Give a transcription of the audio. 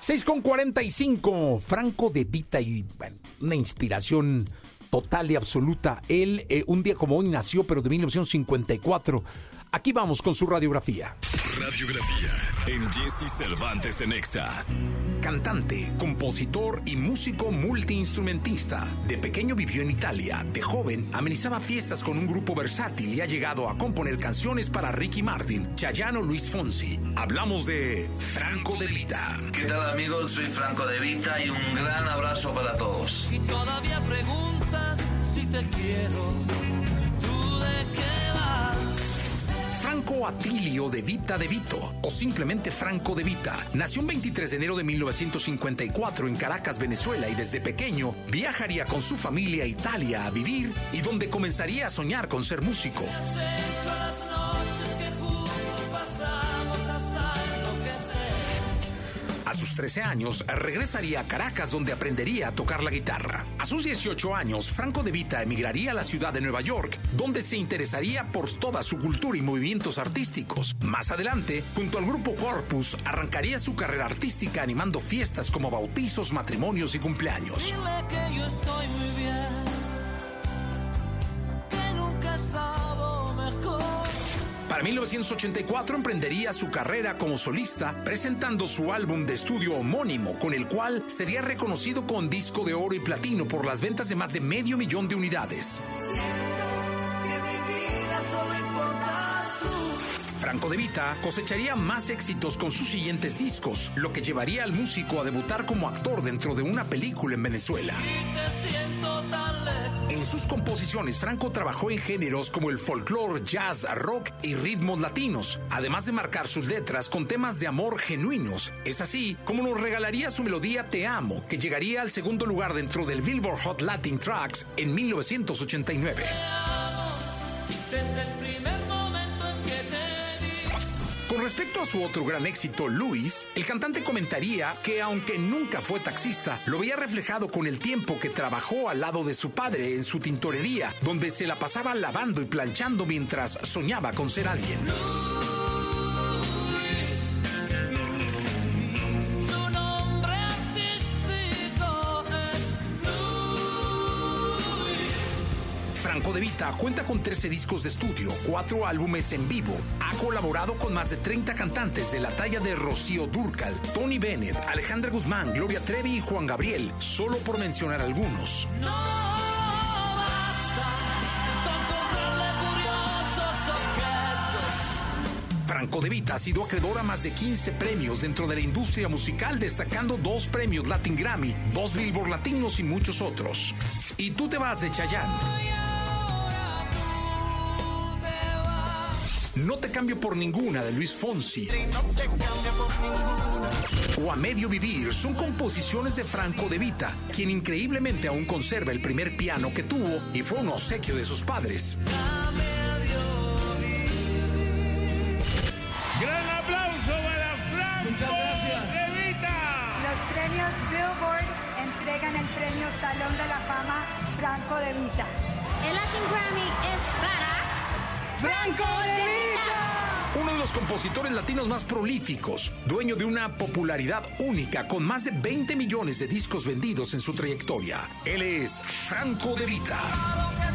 6 con 45, Franco de Vita y bueno, una inspiración total y absoluta. Él eh, un día como hoy nació, pero de 1954. Aquí vamos con su radiografía. Radiografía en Jesse Cervantes en Exa. Cantante, compositor y músico multiinstrumentista. De pequeño vivió en Italia. De joven amenizaba fiestas con un grupo versátil y ha llegado a componer canciones para Ricky Martin, Chayano Luis Fonsi. Hablamos de Franco de Vita. ¿Qué tal amigos? Soy Franco de Vita y un gran abrazo para todos. Y todavía preguntas Franco Atilio de Vita de Vito, o simplemente Franco de Vita, nació un 23 de enero de 1954 en Caracas, Venezuela, y desde pequeño viajaría con su familia a Italia a vivir y donde comenzaría a soñar con ser músico. 13 años, regresaría a Caracas donde aprendería a tocar la guitarra. A sus 18 años, Franco de Vita emigraría a la ciudad de Nueva York, donde se interesaría por toda su cultura y movimientos artísticos. Más adelante, junto al grupo Corpus, arrancaría su carrera artística animando fiestas como bautizos, matrimonios y cumpleaños. Para 1984 emprendería su carrera como solista presentando su álbum de estudio homónimo con el cual sería reconocido con disco de oro y platino por las ventas de más de medio millón de unidades. Franco De Vita cosecharía más éxitos con sus siguientes discos, lo que llevaría al músico a debutar como actor dentro de una película en Venezuela. En sus composiciones, Franco trabajó en géneros como el folclore, jazz, rock y ritmos latinos, además de marcar sus letras con temas de amor genuinos. Es así como nos regalaría su melodía Te Amo, que llegaría al segundo lugar dentro del Billboard Hot Latin Tracks en 1989. Con respecto a su otro gran éxito, Luis, el cantante comentaría que aunque nunca fue taxista, lo veía reflejado con el tiempo que trabajó al lado de su padre en su tintorería, donde se la pasaba lavando y planchando mientras soñaba con ser alguien. Franco De Vita cuenta con 13 discos de estudio, 4 álbumes en vivo. Ha colaborado con más de 30 cantantes de la talla de Rocío Durcal, Tony Bennett, Alejandra Guzmán, Gloria Trevi y Juan Gabriel, solo por mencionar algunos. Franco De Vita ha sido acreedor a más de 15 premios dentro de la industria musical, destacando dos premios Latin Grammy, dos Billboard Latinos y muchos otros. Y tú te vas de Chayanne. No te cambio por ninguna de Luis Fonsi. O A Medio Vivir son composiciones de Franco De Vita, quien increíblemente aún conserva el primer piano que tuvo y fue un obsequio de sus padres. Gran aplauso para Franco De Vita. Los premios Billboard entregan el premio Salón de la Fama Franco De Vita. El Latin Grammy es para Franco de los compositores latinos más prolíficos, dueño de una popularidad única con más de 20 millones de discos vendidos en su trayectoria. Él es Franco de Vita.